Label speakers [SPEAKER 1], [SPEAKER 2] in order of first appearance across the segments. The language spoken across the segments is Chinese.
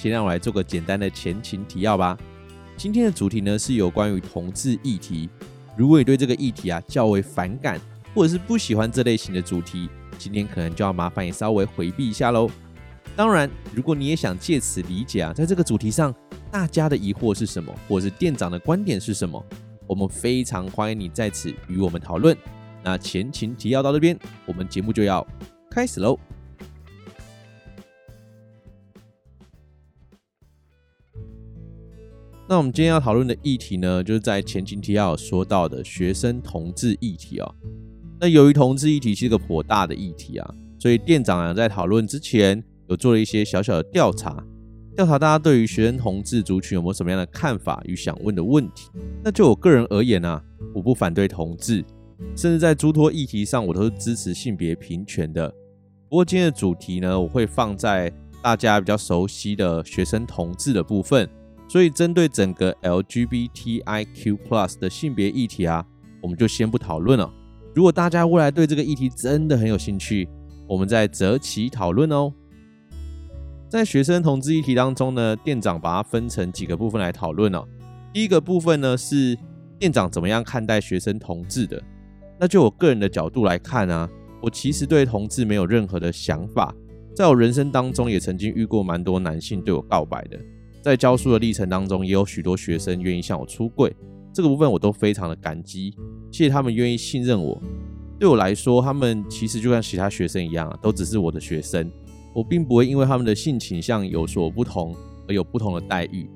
[SPEAKER 1] 先让我来做个简单的前情提要吧。今天的主题呢是有关于同志议题。如果你对这个议题啊较为反感，或者是不喜欢这类型的主题，今天可能就要麻烦你稍微回避一下喽。当然，如果你也想借此理解啊，在这个主题上大家的疑惑是什么，或者是店长的观点是什么，我们非常欢迎你在此与我们讨论。那前情提要到这边，我们节目就要开始喽。那我们今天要讨论的议题呢，就是在前情提要说到的学生同志议题啊。那由于同志议题是一个颇大的议题啊，所以店长啊在讨论之前有做了一些小小的调查，调查大家对于学生同志族群有没有什么样的看法与想问的问题。那就我个人而言啊，我不反对同志，甚至在诸多议题上我都是支持性别平权的。不过今天的主题呢，我会放在大家比较熟悉的学生同志的部分。所以，针对整个 LGBTIQ+ 的性别议题啊，我们就先不讨论了。如果大家未来对这个议题真的很有兴趣，我们再择期讨论哦。在学生同志议题当中呢，店长把它分成几个部分来讨论哦。第一个部分呢是店长怎么样看待学生同志的。那就我个人的角度来看啊，我其实对同志没有任何的想法。在我人生当中，也曾经遇过蛮多男性对我告白的。在教书的历程当中，也有许多学生愿意向我出柜，这个部分我都非常的感激，谢谢他们愿意信任我。对我来说，他们其实就像其他学生一样，都只是我的学生，我并不会因为他们的性倾向有所不同而有不同的待遇。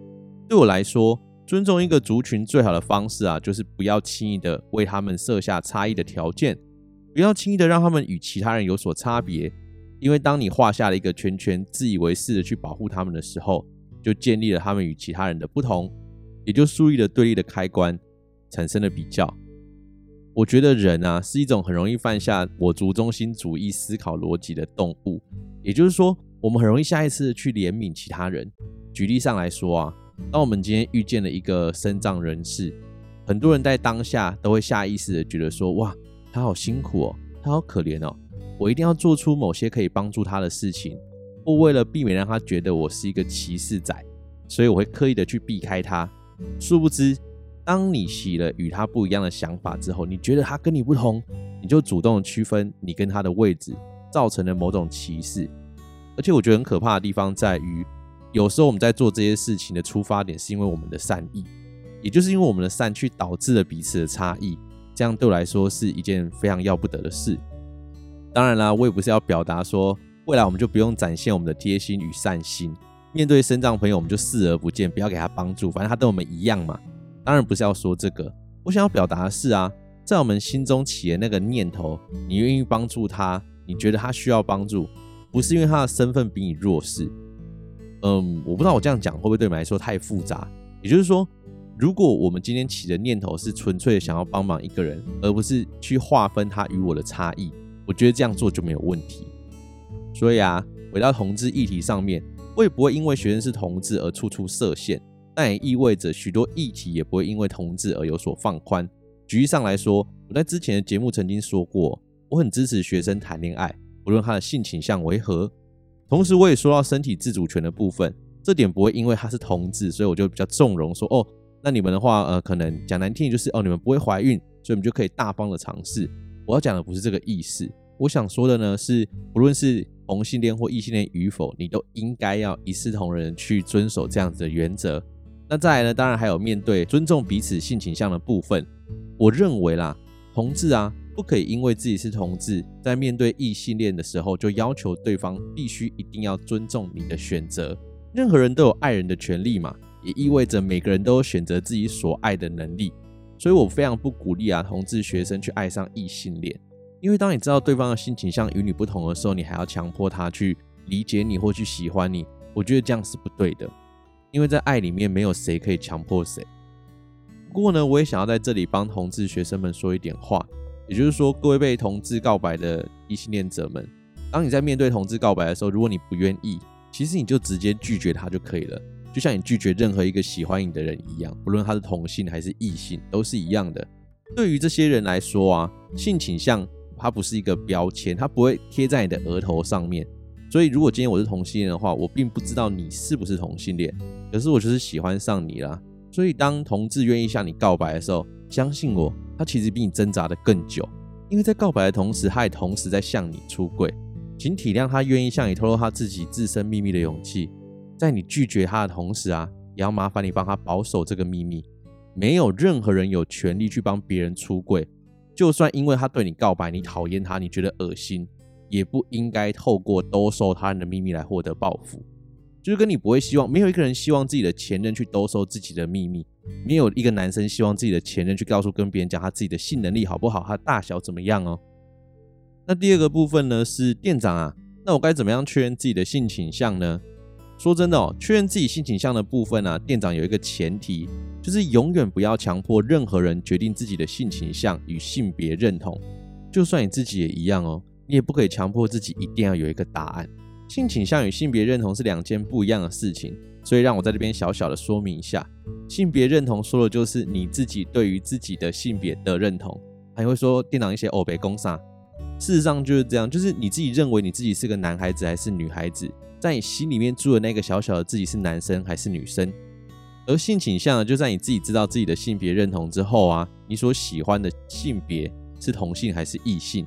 [SPEAKER 1] 对我来说，尊重一个族群最好的方式啊，就是不要轻易的为他们设下差异的条件，不要轻易的让他们与其他人有所差别，因为当你画下了一个圈圈，自以为是的去保护他们的时候，就建立了他们与其他人的不同，也就树立了对立的开关，产生了比较。我觉得人啊是一种很容易犯下我族中心主义思考逻辑的动物，也就是说，我们很容易下意识的去怜悯其他人。举例上来说啊，当我们今天遇见了一个身障人士，很多人在当下都会下意识的觉得说，哇，他好辛苦哦，他好可怜哦，我一定要做出某些可以帮助他的事情。我为了避免让他觉得我是一个歧视仔，所以我会刻意的去避开他。殊不知，当你起了与他不一样的想法之后，你觉得他跟你不同，你就主动区分你跟他的位置，造成了某种歧视。而且我觉得很可怕的地方在于，有时候我们在做这些事情的出发点是因为我们的善意，也就是因为我们的善去导致了彼此的差异。这样对我来说是一件非常要不得的事。当然啦，我也不是要表达说。未来我们就不用展现我们的贴心与善心，面对身障朋友我们就视而不见，不要给他帮助，反正他跟我们一样嘛。当然不是要说这个，我想要表达的是啊，在我们心中起的那个念头，你愿意帮助他，你觉得他需要帮助，不是因为他的身份比你弱势。嗯，我不知道我这样讲会不会对你们来说太复杂。也就是说，如果我们今天起的念头是纯粹的想要帮忙一个人，而不是去划分他与我的差异，我觉得这样做就没有问题。所以啊，回到同志议题上面，我也不会因为学生是同志而处处设限，但也意味着许多议题也不会因为同志而有所放宽。举例上来说，我在之前的节目曾经说过，我很支持学生谈恋爱，不论他的性倾向为何。同时，我也说到身体自主权的部分，这点不会因为他是同志，所以我就比较纵容说，哦，那你们的话，呃，可能讲难听就是，哦，你们不会怀孕，所以我们就可以大方的尝试。我要讲的不是这个意思，我想说的呢是，不论是同性恋或异性恋与否，你都应该要一视同仁去遵守这样子的原则。那再来呢？当然还有面对尊重彼此性倾向的部分。我认为啦，同志啊，不可以因为自己是同志，在面对异性恋的时候，就要求对方必须一定要尊重你的选择。任何人都有爱人的权利嘛，也意味着每个人都有选择自己所爱的能力。所以我非常不鼓励啊，同志学生去爱上异性恋。因为当你知道对方的性倾向与你不同的时候，你还要强迫他去理解你或去喜欢你，我觉得这样是不对的，因为在爱里面没有谁可以强迫谁。不过呢，我也想要在这里帮同志学生们说一点话，也就是说，各位被同志告白的异性恋者们，当你在面对同志告白的时候，如果你不愿意，其实你就直接拒绝他就可以了，就像你拒绝任何一个喜欢你的人一样，不论他是同性还是异性，都是一样的。对于这些人来说啊，性倾向它不是一个标签，它不会贴在你的额头上面。所以，如果今天我是同性恋的话，我并不知道你是不是同性恋，可是我就是喜欢上你啦。所以，当同志愿意向你告白的时候，相信我，他其实比你挣扎的更久，因为在告白的同时，他也同时在向你出柜。请体谅他愿意向你透露他自己自身秘密的勇气，在你拒绝他的同时啊，也要麻烦你帮他保守这个秘密。没有任何人有权利去帮别人出柜，就算因为他对你告白，你讨厌他，你觉得恶心。也不应该透过兜售他人的秘密来获得报复，就是跟你不会希望，没有一个人希望自己的前任去兜售自己的秘密，没有一个男生希望自己的前任去告诉跟别人讲他自己的性能力好不好，他大小怎么样哦。那第二个部分呢，是店长啊，那我该怎么样确认自己的性倾向呢？说真的哦，确认自己性倾向的部分啊，店长有一个前提，就是永远不要强迫任何人决定自己的性倾向与性别认同，就算你自己也一样哦。你也不可以强迫自己一定要有一个答案。性倾向与性别认同是两件不一样的事情，所以让我在这边小小的说明一下。性别认同说的就是你自己对于自己的性别的认同。还会说店长一些欧北公啥，事实上就是这样，就是你自己认为你自己是个男孩子还是女孩子，在你心里面住的那个小小的自己是男生还是女生。而性倾向就在你自己知道自己的性别认同之后啊，你所喜欢的性别是同性还是异性。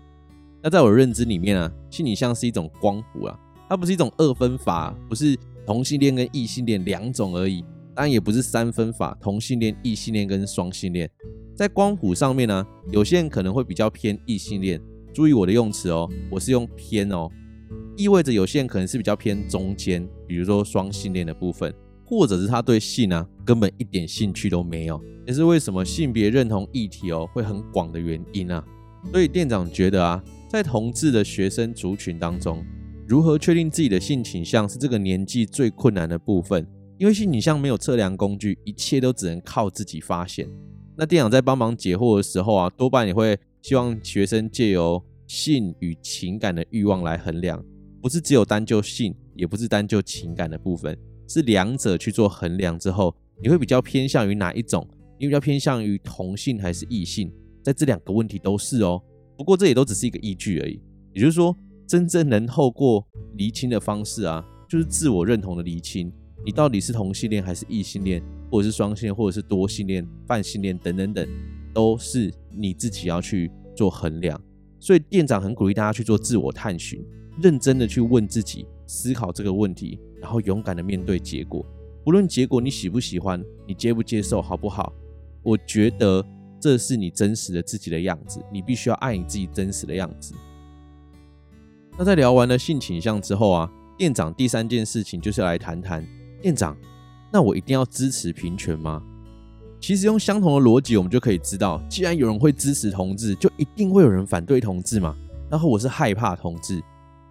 [SPEAKER 1] 那在我认知里面啊，性倾向是一种光谱啊，它不是一种二分法，不是同性恋跟异性恋两种而已，当然也不是三分法，同性恋、异性恋跟双性恋。在光谱上面呢，有些人可能会比较偏异性恋，注意我的用词哦，我是用偏哦，意味着有些人可能是比较偏中间，比如说双性恋的部分，或者是他对性啊根本一点兴趣都没有，也是为什么性别认同议题哦会很广的原因啊。所以店长觉得啊。在同志的学生族群当中，如何确定自己的性倾向是这个年纪最困难的部分，因为性倾向没有测量工具，一切都只能靠自己发现。那店长在帮忙解惑的时候啊，多半也会希望学生借由性与情感的欲望来衡量，不是只有单就性，也不是单就情感的部分，是两者去做衡量之后，你会比较偏向于哪一种？你比较偏向于同性还是异性？在这两个问题都是哦。不过这也都只是一个依据而已，也就是说，真正能透过厘清的方式啊，就是自我认同的厘清，你到底是同性恋还是异性恋，或者是双性恋，或者是多性恋、泛性恋等等等，都是你自己要去做衡量。所以店长很鼓励大家去做自我探寻，认真的去问自己，思考这个问题，然后勇敢的面对结果。无论结果你喜不喜欢，你接不接受，好不好？我觉得。这是你真实的自己的样子，你必须要爱你自己真实的样子。那在聊完了性倾向之后啊，店长第三件事情就是要来谈谈店长，那我一定要支持平权吗？其实用相同的逻辑，我们就可以知道，既然有人会支持同志，就一定会有人反对同志嘛。然后我是害怕同志，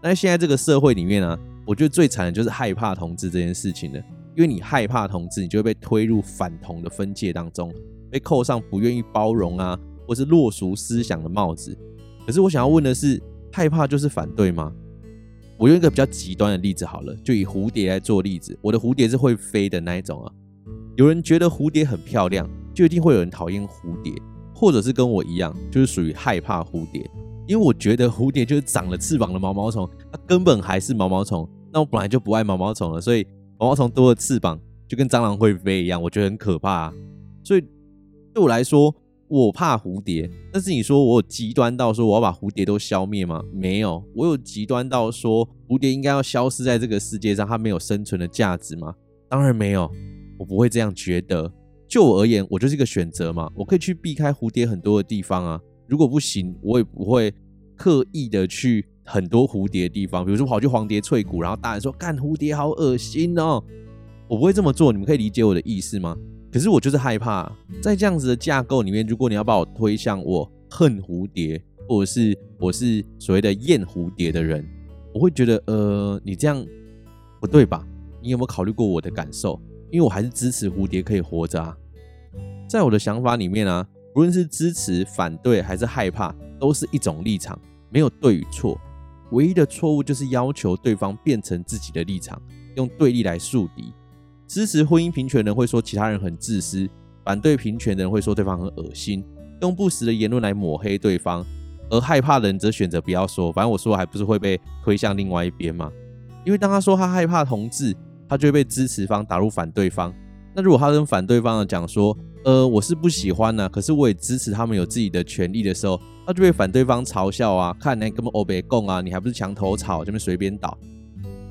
[SPEAKER 1] 那现在这个社会里面啊，我觉得最惨的就是害怕同志这件事情了，因为你害怕同志，你就会被推入反同的分界当中。被扣上不愿意包容啊，或是落俗思想的帽子。可是我想要问的是，害怕就是反对吗？我用一个比较极端的例子好了，就以蝴蝶来做例子。我的蝴蝶是会飞的那一种啊。有人觉得蝴蝶很漂亮，就一定会有人讨厌蝴蝶，或者是跟我一样，就是属于害怕蝴蝶。因为我觉得蝴蝶就是长了翅膀的毛毛虫，它根本还是毛毛虫。那我本来就不爱毛毛虫了，所以毛毛虫多了翅膀，就跟蟑螂会飞一样，我觉得很可怕啊。所以。对我来说，我怕蝴蝶。但是你说我有极端到说我要把蝴蝶都消灭吗？没有，我有极端到说蝴蝶应该要消失在这个世界上，它没有生存的价值吗？当然没有，我不会这样觉得。就我而言，我就是一个选择嘛，我可以去避开蝴蝶很多的地方啊。如果不行，我也不会刻意的去很多蝴蝶的地方，比如说跑去黄蝶翠谷，然后大人说干蝴蝶好恶心哦，我不会这么做。你们可以理解我的意思吗？可是我就是害怕，在这样子的架构里面，如果你要把我推向我恨蝴蝶，或者是我是所谓的厌蝴蝶的人，我会觉得，呃，你这样不对吧？你有没有考虑过我的感受？因为我还是支持蝴蝶可以活着啊。在我的想法里面啊，无论是支持、反对还是害怕，都是一种立场，没有对与错。唯一的错误就是要求对方变成自己的立场，用对立来树敌。支持婚姻平权的人会说其他人很自私，反对平权的人会说对方很恶心，用不实的言论来抹黑对方。而害怕的人则选择不要说，反正我说还不是会被推向另外一边吗？因为当他说他害怕同志，他就会被支持方打入反对方。那如果他跟反对方的讲说，呃，我是不喜欢呢、可是我也支持他们有自己的权利的时候，他就被反对方嘲笑啊，看你根本欧北共啊，你还不是墙头草，这边随便倒。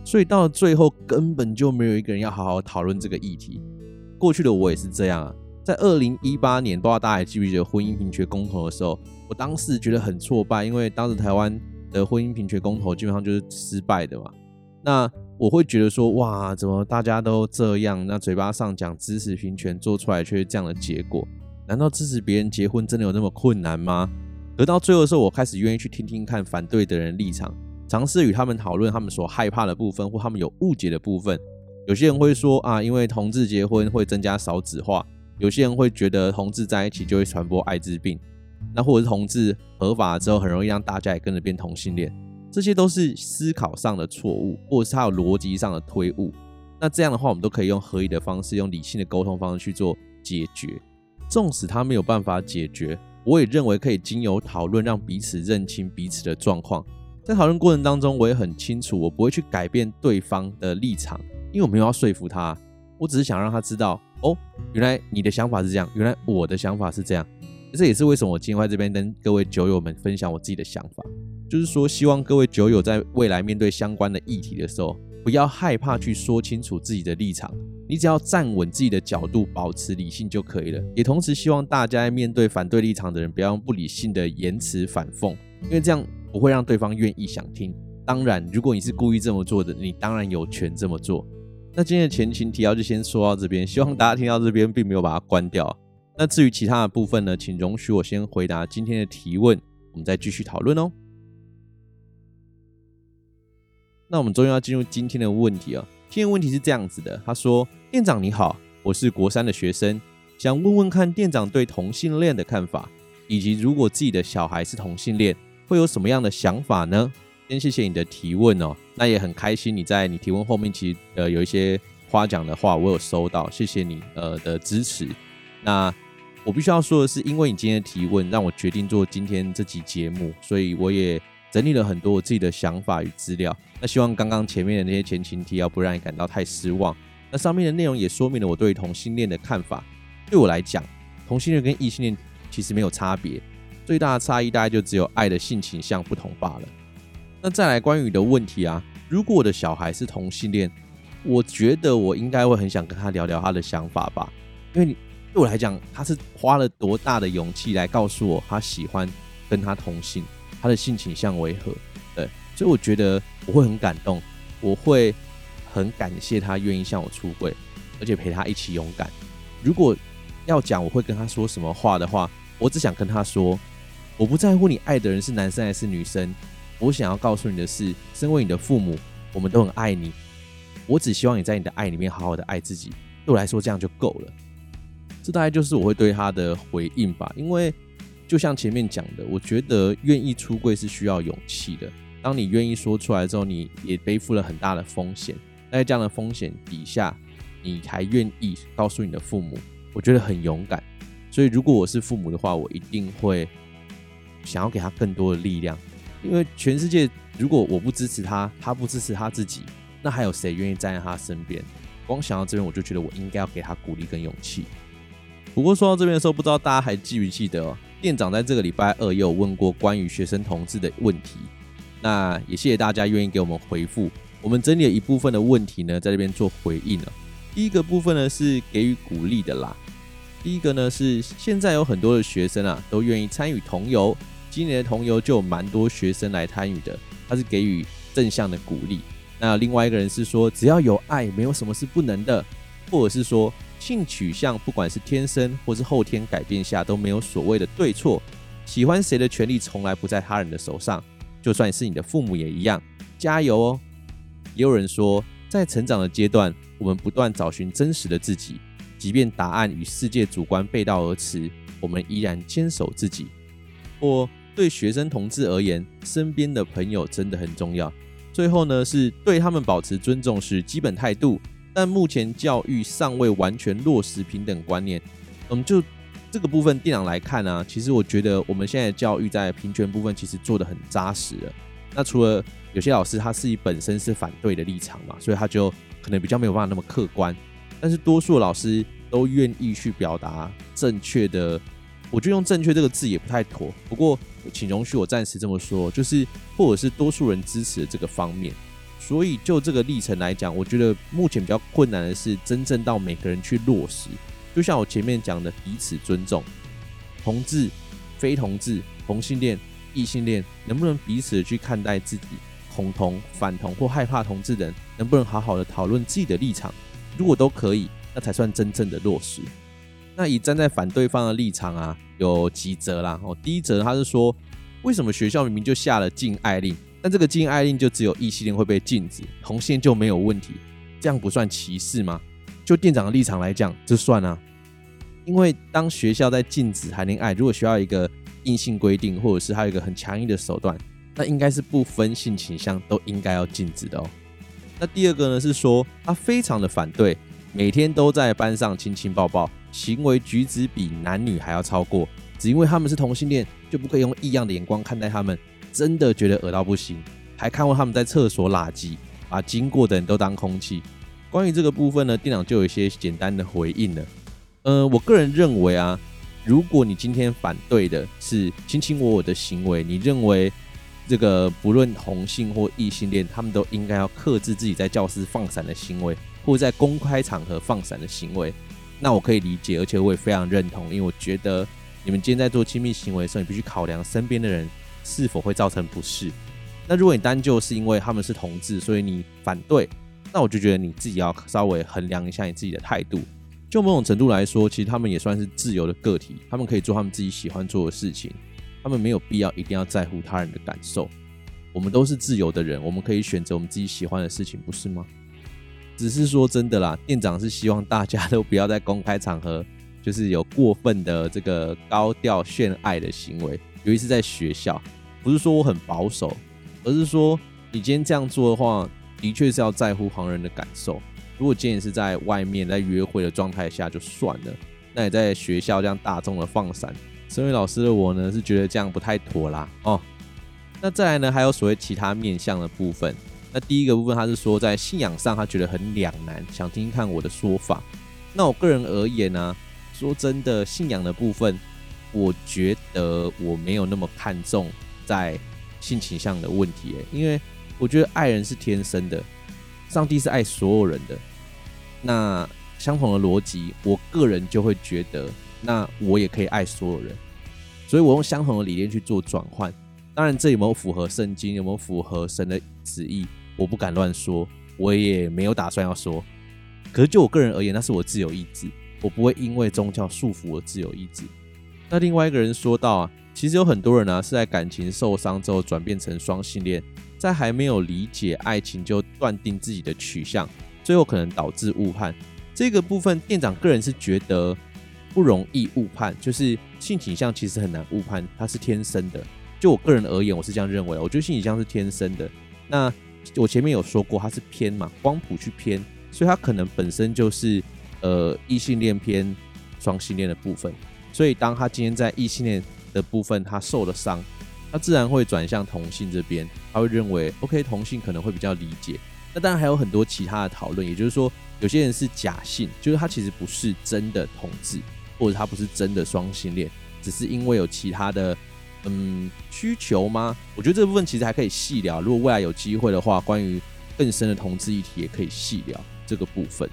[SPEAKER 1] 所以到了最后，根本就没有一个人要好好讨论这个议题。过去的我也是这样啊。在二零一八年，不知道大家还记不记得婚姻平权公投的时候，我当时觉得很挫败，因为当时台湾的婚姻平权公投基本上就是失败的嘛。那我会觉得说，哇，怎么大家都这样？那嘴巴上讲支持平权，做出来却是这样的结果？难道支持别人结婚真的有那么困难吗？而到最后的时候，我开始愿意去听听看反对的人立场，尝试与他们讨论他们所害怕的部分或他们有误解的部分。有些人会说啊，因为同志结婚会增加少子化。有些人会觉得同志在一起就会传播艾滋病，那或者是同志合法之后很容易让大家也跟着变同性恋，这些都是思考上的错误，或者是他有逻辑上的推误。那这样的话，我们都可以用合理的方式，用理性的沟通方式去做解决。纵使他没有办法解决，我也认为可以经由讨论让彼此认清彼此的状况。在讨论过程当中，我也很清楚，我不会去改变对方的立场，因为我没有要说服他，我只是想让他知道。哦，原来你的想法是这样，原来我的想法是这样，这也是为什么我今天在这边跟各位酒友们分享我自己的想法，就是说希望各位酒友在未来面对相关的议题的时候，不要害怕去说清楚自己的立场，你只要站稳自己的角度，保持理性就可以了。也同时希望大家在面对反对立场的人，不要用不理性的言辞反讽，因为这样不会让对方愿意想听。当然，如果你是故意这么做的，你当然有权这么做。那今天的前情提要就先说到这边，希望大家听到这边并没有把它关掉。那至于其他的部分呢，请容许我先回答今天的提问，我们再继续讨论哦。那我们终于要进入今天的问题啊，今天问题是这样子的，他说：“店长你好，我是国三的学生，想问问看店长对同性恋的看法，以及如果自己的小孩是同性恋，会有什么样的想法呢？”先谢谢你的提问哦，那也很开心你在你提问后面其实呃有一些夸奖的话，我有收到，谢谢你呃的支持。那我必须要说的是，因为你今天的提问，让我决定做今天这集节目，所以我也整理了很多我自己的想法与资料。那希望刚刚前面的那些前情提要不让你感到太失望。那上面的内容也说明了我对同性恋的看法。对我来讲，同性恋跟异性恋其实没有差别，最大的差异大概就只有爱的性倾向不同罢了。那再来关于你的问题啊，如果我的小孩是同性恋，我觉得我应该会很想跟他聊聊他的想法吧，因为你对我来讲，他是花了多大的勇气来告诉我他喜欢跟他同性，他的性倾向为何？对，所以我觉得我会很感动，我会很感谢他愿意向我出柜，而且陪他一起勇敢。如果要讲我会跟他说什么话的话，我只想跟他说，我不在乎你爱的人是男生还是女生。我想要告诉你的是，身为你的父母，我们都很爱你。我只希望你在你的爱里面好好的爱自己。对我来说，这样就够了。这大概就是我会对他的回应吧。因为就像前面讲的，我觉得愿意出柜是需要勇气的。当你愿意说出来之后，你也背负了很大的风险。在这样的风险底下，你还愿意告诉你的父母，我觉得很勇敢。所以，如果我是父母的话，我一定会想要给他更多的力量。因为全世界，如果我不支持他，他不支持他自己，那还有谁愿意站在他身边？光想到这边，我就觉得我应该要给他鼓励跟勇气。不过说到这边的时候，不知道大家还记不记得哦，店长在这个礼拜二也有问过关于学生同志的问题。那也谢谢大家愿意给我们回复。我们整理了一部分的问题呢，在这边做回应了。第一个部分呢是给予鼓励的啦。第一个呢是现在有很多的学生啊，都愿意参与同游。今年的同游就有蛮多学生来参与的，他是给予正向的鼓励。那另外一个人是说，只要有爱，没有什么是不能的，或者是说性取向不管是天生或是后天改变下都没有所谓的对错，喜欢谁的权利从来不在他人的手上，就算是你的父母也一样，加油哦。也有人说，在成长的阶段，我们不断找寻真实的自己，即便答案与世界主观背道而驰，我们依然坚守自己。或对学生同志而言，身边的朋友真的很重要。最后呢，是对他们保持尊重是基本态度，但目前教育尚未完全落实平等观念。嗯，就这个部分电脑来看呢、啊，其实我觉得我们现在教育在平权部分其实做得很扎实了。那除了有些老师他自己本身是反对的立场嘛，所以他就可能比较没有办法那么客观，但是多数老师都愿意去表达正确的。我觉得用“正确”这个字也不太妥，不过请容许我暂时这么说，就是或者是多数人支持的这个方面。所以就这个历程来讲，我觉得目前比较困难的是真正到每个人去落实。就像我前面讲的，彼此尊重，同志、非同志、同性恋、异性恋，能不能彼此去看待自己，恐同、反同或害怕同志的人，能不能好好的讨论自己的立场？如果都可以，那才算真正的落实。那以站在反对方的立场啊，有几则啦。哦，第一则他是说，为什么学校明明就下了禁爱令，但这个禁爱令就只有异性恋会被禁止，同性恋就没有问题？这样不算歧视吗？就店长的立场来讲，这算啊。因为当学校在禁止谈恋爱，如果需要一个硬性规定，或者是还有一个很强硬的手段，那应该是不分性倾向都应该要禁止的哦。那第二个呢，是说他非常的反对，每天都在班上亲亲抱抱。行为举止比男女还要超过，只因为他们是同性恋，就不可以用异样的眼光看待他们，真的觉得恶到不行。还看过他们在厕所拉圾，把经过的人都当空气。关于这个部分呢，店长就有一些简单的回应了。呃，我个人认为啊，如果你今天反对的是卿卿我我的行为，你认为这个不论同性或异性恋，他们都应该要克制自己在教室放闪的行为，或者在公开场合放闪的行为。那我可以理解，而且我也非常认同，因为我觉得你们今天在做亲密行为的时候，你必须考量身边的人是否会造成不适。那如果你单就是因为他们是同志，所以你反对，那我就觉得你自己要稍微衡量一下你自己的态度。就某种程度来说，其实他们也算是自由的个体，他们可以做他们自己喜欢做的事情，他们没有必要一定要在乎他人的感受。我们都是自由的人，我们可以选择我们自己喜欢的事情，不是吗？只是说真的啦，店长是希望大家都不要在公开场合，就是有过分的这个高调炫爱的行为，尤其是在学校。不是说我很保守，而是说你今天这样做的话，的确是要在乎旁人的感受。如果今天是在外面在约会的状态下就算了，那你在学校这样大众的放闪，身为老师的我呢，是觉得这样不太妥啦。哦，那再来呢，还有所谓其他面向的部分。那第一个部分，他是说在信仰上他觉得很两难，想听听看我的说法。那我个人而言呢、说真的，信仰的部分，我觉得我没有那么看重在性倾向的问题，因为我觉得爱人是天生的，上帝是爱所有人的。那相同的逻辑，我个人就会觉得，那我也可以爱所有人，所以我用相同的理念去做转换。当然，这有没有符合圣经，有没有符合神的旨意？我不敢乱说，我也没有打算要说。可是就我个人而言，那是我自由意志，我不会因为宗教束缚我自由意志。那另外一个人说到啊，其实有很多人啊是在感情受伤之后转变成双性恋，在还没有理解爱情就断定自己的取向，最后可能导致误判。这个部分店长个人是觉得不容易误判，就是性倾向其实很难误判，它是天生的。就我个人而言，我是这样认为，我觉得性倾向是天生的。那我前面有说过，它是偏嘛，光谱去偏，所以它可能本身就是呃异性恋偏双性恋的部分。所以当他今天在异性恋的部分他受了伤，他自然会转向同性这边，他会认为 OK 同性可能会比较理解。那当然还有很多其他的讨论，也就是说有些人是假性，就是他其实不是真的同志，或者他不是真的双性恋，只是因为有其他的。嗯，需求吗？我觉得这部分其实还可以细聊。如果未来有机会的话，关于更深的同志议题也可以细聊这个部分。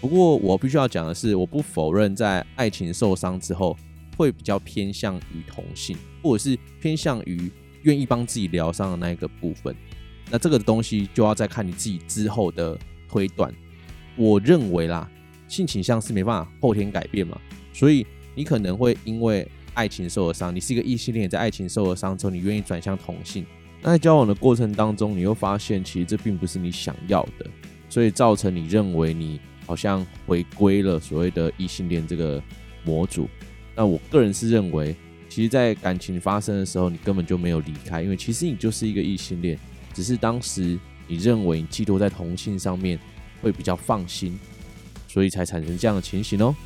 [SPEAKER 1] 不过我必须要讲的是，我不否认在爱情受伤之后会比较偏向于同性，或者是偏向于愿意帮自己疗伤的那一个部分。那这个东西就要再看你自己之后的推断。我认为啦，性倾向是没办法后天改变嘛，所以你可能会因为。爱情受了伤，你是一个异性恋，在爱情受了伤之后，你愿意转向同性。那在交往的过程当中，你又发现其实这并不是你想要的。所以造成你认为你好像回归了所谓的异性恋这个模组。那我个人是认为，其实，在感情发生的时候，你根本就没有离开，因为其实你就是一个异性恋，只是当时你认为你寄托在同性上面会比较放心，所以才产生这样的情形哦。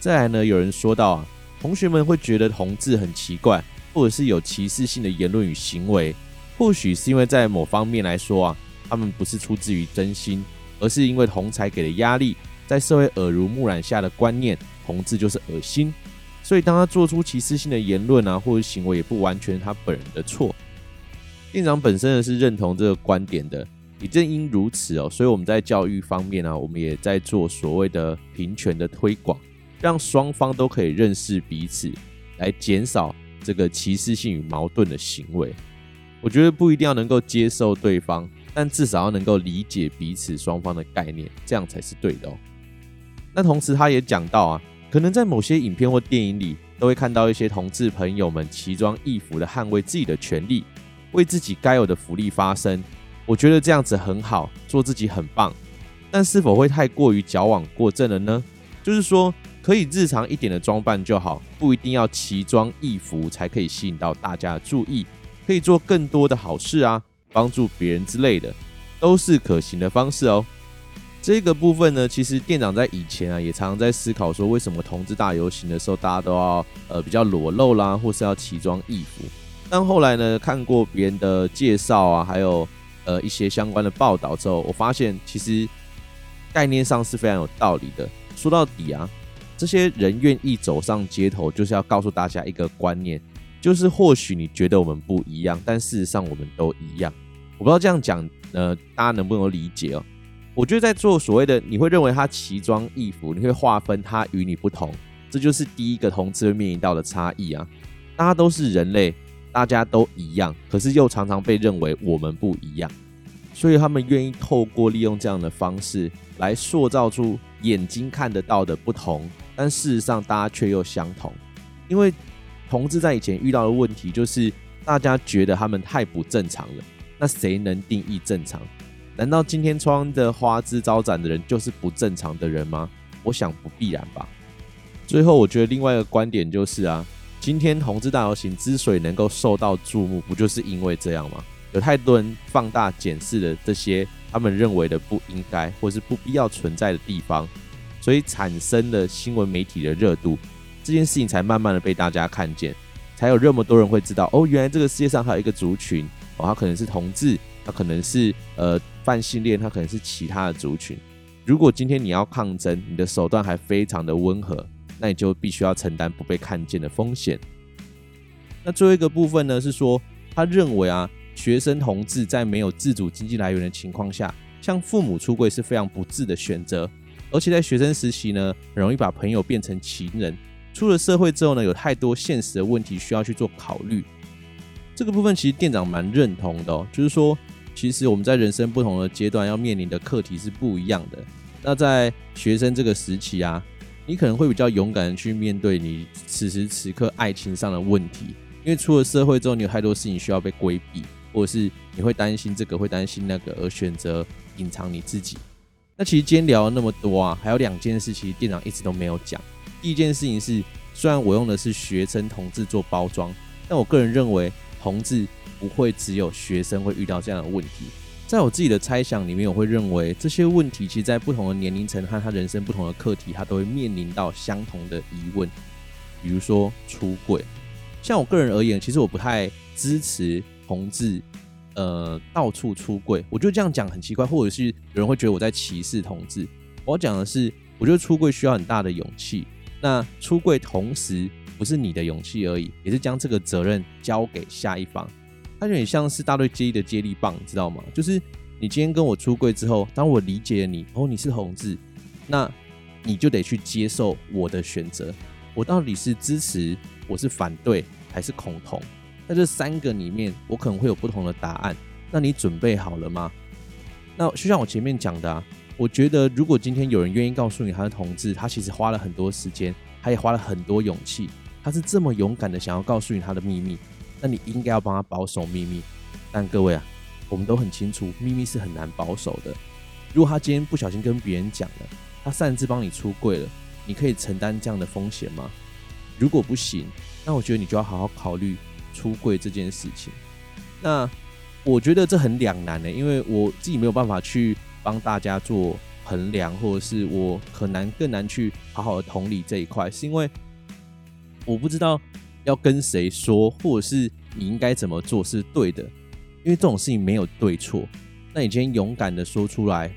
[SPEAKER 1] 再来呢，有人说到啊，同学们会觉得同志很奇怪，或者是有歧视性的言论与行为，或许是因为在某方面来说啊。他们不是出自于真心，而是因为同才给的压力，在社会耳濡目染下的观念，同志就是恶心。所以当他做出歧视性的言论啊，或者行为，也不完全是他本人的错。店长本身呢是认同这个观点的，也正因如此哦，所以我们在教育方面啊，我们也在做所谓的平权的推广，让双方都可以认识彼此，来减少这个歧视性与矛盾的行为。我觉得不一定要能够接受对方。但至少要能够理解彼此双方的概念，这样才是对的哦。那同时他也讲到啊，可能在某些影片或电影里，都会看到一些同志朋友们奇装异服的捍卫自己的权利，为自己该有的福利发声。我觉得这样子很好，做自己很棒。但是否会太过于矫枉过正了呢？就是说，可以日常一点的装扮就好，不一定要奇装异服才可以吸引到大家的注意，可以做更多的好事啊。帮助别人之类的，都是可行的方式哦。这个部分呢，其实店长在以前啊，也常常在思考说，为什么同志大游行的时候，大家都要呃比较裸露啦，或是要奇装异服。但后来呢，看过别人的介绍啊，还有呃一些相关的报道之后，我发现其实概念上是非常有道理的。说到底啊，这些人愿意走上街头，就是要告诉大家一个观念，就是或许你觉得我们不一样，但事实上我们都一样。我不知道这样讲，呃，大家能不能理解哦？我觉得在做所谓的，你会认为他奇装异服，你会划分他与你不同，这就是第一个同志会面临到的差异啊。大家都是人类，大家都一样，可是又常常被认为我们不一样，所以他们愿意透过利用这样的方式来塑造出眼睛看得到的不同，但事实上大家却又相同。因为同志在以前遇到的问题就是，大家觉得他们太不正常了。那谁能定义正常？难道今天穿的花枝招展的人就是不正常的人吗？我想不必然吧。最后，我觉得另外一个观点就是啊，今天同志大游行之所以能够受到注目，不就是因为这样吗？有太多人放大检视了这些他们认为的不应该或是不必要存在的地方，所以产生了新闻媒体的热度，这件事情才慢慢的被大家看见，才有这么多人会知道哦，原来这个世界上还有一个族群。哦，他可能是同志，他可能是呃泛性恋，他可能是其他的族群。如果今天你要抗争，你的手段还非常的温和，那你就必须要承担不被看见的风险。那最后一个部分呢，是说他认为啊，学生同志在没有自主经济来源的情况下，向父母出柜是非常不智的选择，而且在学生时期呢，很容易把朋友变成情人。出了社会之后呢，有太多现实的问题需要去做考虑。这个部分其实店长蛮认同的哦，就是说，其实我们在人生不同的阶段要面临的课题是不一样的。那在学生这个时期啊，你可能会比较勇敢的去面对你此时此刻爱情上的问题，因为出了社会之后，你有太多事情需要被规避，或者是你会担心这个，会担心那个，而选择隐藏你自己。那其实今天聊了那么多啊，还有两件事，其实店长一直都没有讲。第一件事情是，虽然我用的是学生同志做包装，但我个人认为。同志不会只有学生会遇到这样的问题，在我自己的猜想里面，我会认为这些问题其实，在不同的年龄层和他人生不同的课题，他都会面临到相同的疑问。比如说出柜，像我个人而言，其实我不太支持同志，呃，到处出柜。我觉得这样讲很奇怪，或者是有人会觉得我在歧视同志。我要讲的是，我觉得出柜需要很大的勇气。那出柜同时，不是你的勇气而已，也是将这个责任交给下一方。它有点像是大队接力的接力棒，知道吗？就是你今天跟我出柜之后，当我理解了你，哦，你是同志，那你就得去接受我的选择。我到底是支持，我是反对，还是恐同？在这三个里面，我可能会有不同的答案。那你准备好了吗？那就像我前面讲的啊，我觉得如果今天有人愿意告诉你他是同志，他其实花了很多时间，他也花了很多勇气。他是这么勇敢的想要告诉你他的秘密，那你应该要帮他保守秘密。但各位啊，我们都很清楚，秘密是很难保守的。如果他今天不小心跟别人讲了，他擅自帮你出柜了，你可以承担这样的风险吗？如果不行，那我觉得你就要好好考虑出柜这件事情。那我觉得这很两难的，因为我自己没有办法去帮大家做衡量，或者是我很难更难去好好的同理这一块，是因为我不知道要跟谁说，或者是你应该怎么做是对的，因为这种事情没有对错。那你今天勇敢的说出来。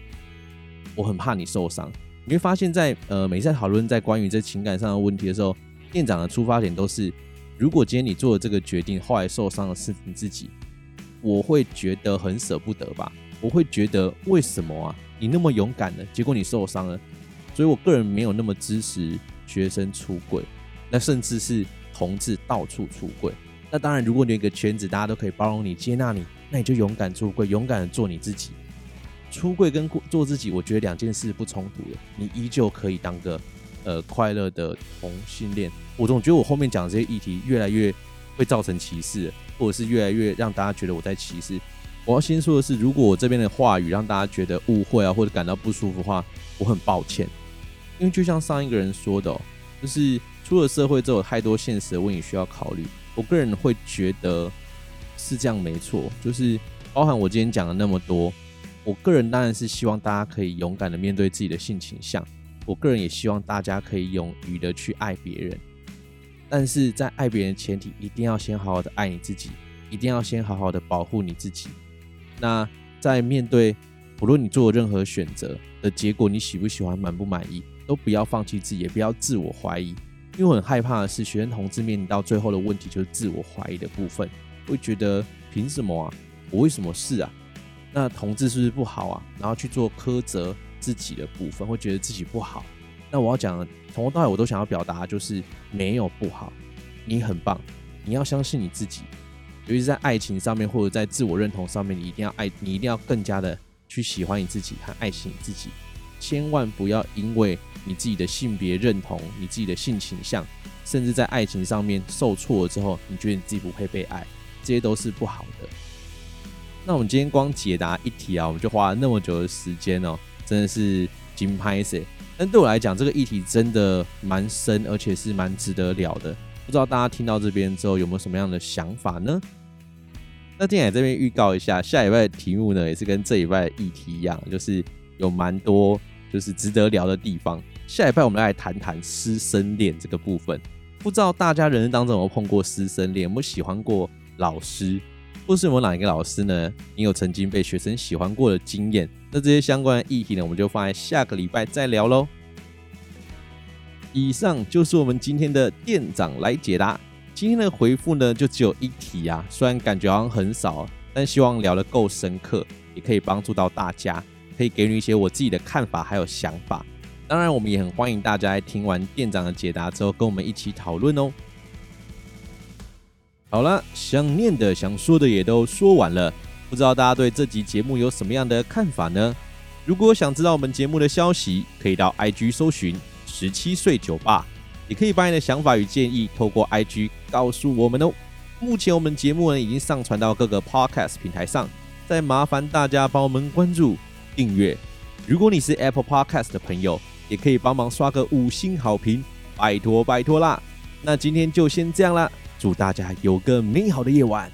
[SPEAKER 1] 我很怕你受伤，你会发现在呃，每次在讨论在关于这情感上的问题的时候，店长的出发点都是，如果今天你做了这个决定，后来受伤的是你自己，我会觉得很舍不得吧？我会觉得为什么啊？你那么勇敢呢，结果你受伤了，所以我个人没有那么支持学生出柜，那甚至是同志到处出柜。那当然，如果你有一个圈子，大家都可以包容你、接纳你，那你就勇敢出柜，勇敢的做你自己。出柜跟做自己，我觉得两件事不冲突的，你依旧可以当个呃快乐的同性恋。我总觉得我后面讲的这些议题越来越会造成歧视，或者是越来越让大家觉得我在歧视。我要先说的是，如果我这边的话语让大家觉得误会啊，或者感到不舒服的话，我很抱歉。因为就像上一个人说的，就是出了社会之后，太多现实的问题需要考虑。我个人会觉得是这样没错，就是包含我今天讲的那么多。我个人当然是希望大家可以勇敢的面对自己的性倾向，我个人也希望大家可以勇于的去爱别人，但是在爱别人前提，一定要先好好的爱你自己，一定要先好好的保护你自己。那在面对不论你做任何选择的结果，你喜不喜欢、满不满意，都不要放弃自己，也不要自我怀疑，因为我很害怕的是，学生同志面临到最后的问题就是自我怀疑的部分，会觉得凭什么啊？我为什么是啊？那同志是不是不好啊？然后去做苛责自己的部分，会觉得自己不好。那我要讲，从头到尾我都想要表达，就是没有不好，你很棒，你要相信你自己。尤其是在爱情上面，或者在自我认同上面，你一定要爱，你一定要更加的去喜欢你自己和爱惜你自己。千万不要因为你自己的性别认同、你自己的性倾向，甚至在爱情上面受挫了之后，你觉得你自己不配被爱，这些都是不好的。那我们今天光解答一题啊，我们就花了那么久的时间哦，真的是金拍谢。但对我来讲，这个议题真的蛮深，而且是蛮值得聊的。不知道大家听到这边之后有没有什么样的想法呢？那今天这边预告一下，下礼拜的题目呢，也是跟这礼拜的议题一样，就是有蛮多就是值得聊的地方。下礼拜我们来谈谈师生恋这个部分。不知道大家人生当中有没有碰过师生恋，有没有喜欢过老师？或是有没有哪一个老师呢？你有曾经被学生喜欢过的经验？那这些相关的议题呢，我们就放在下个礼拜再聊喽。以上就是我们今天的店长来解答。今天的回复呢，就只有一题啊，虽然感觉好像很少，但希望聊得够深刻，也可以帮助到大家，可以给你一些我自己的看法还有想法。当然，我们也很欢迎大家在听完店长的解答之后，跟我们一起讨论哦。好了，想念的、想说的也都说完了，不知道大家对这集节目有什么样的看法呢？如果想知道我们节目的消息，可以到 IG 搜寻十七岁酒吧，也可以把你的想法与建议透过 IG 告诉我们哦。目前我们节目呢已经上传到各个 Podcast 平台上，再麻烦大家帮我们关注、订阅。如果你是 Apple Podcast 的朋友，也可以帮忙刷个五星好评，拜托拜托啦！那今天就先这样啦。祝大家有个美好的夜晚。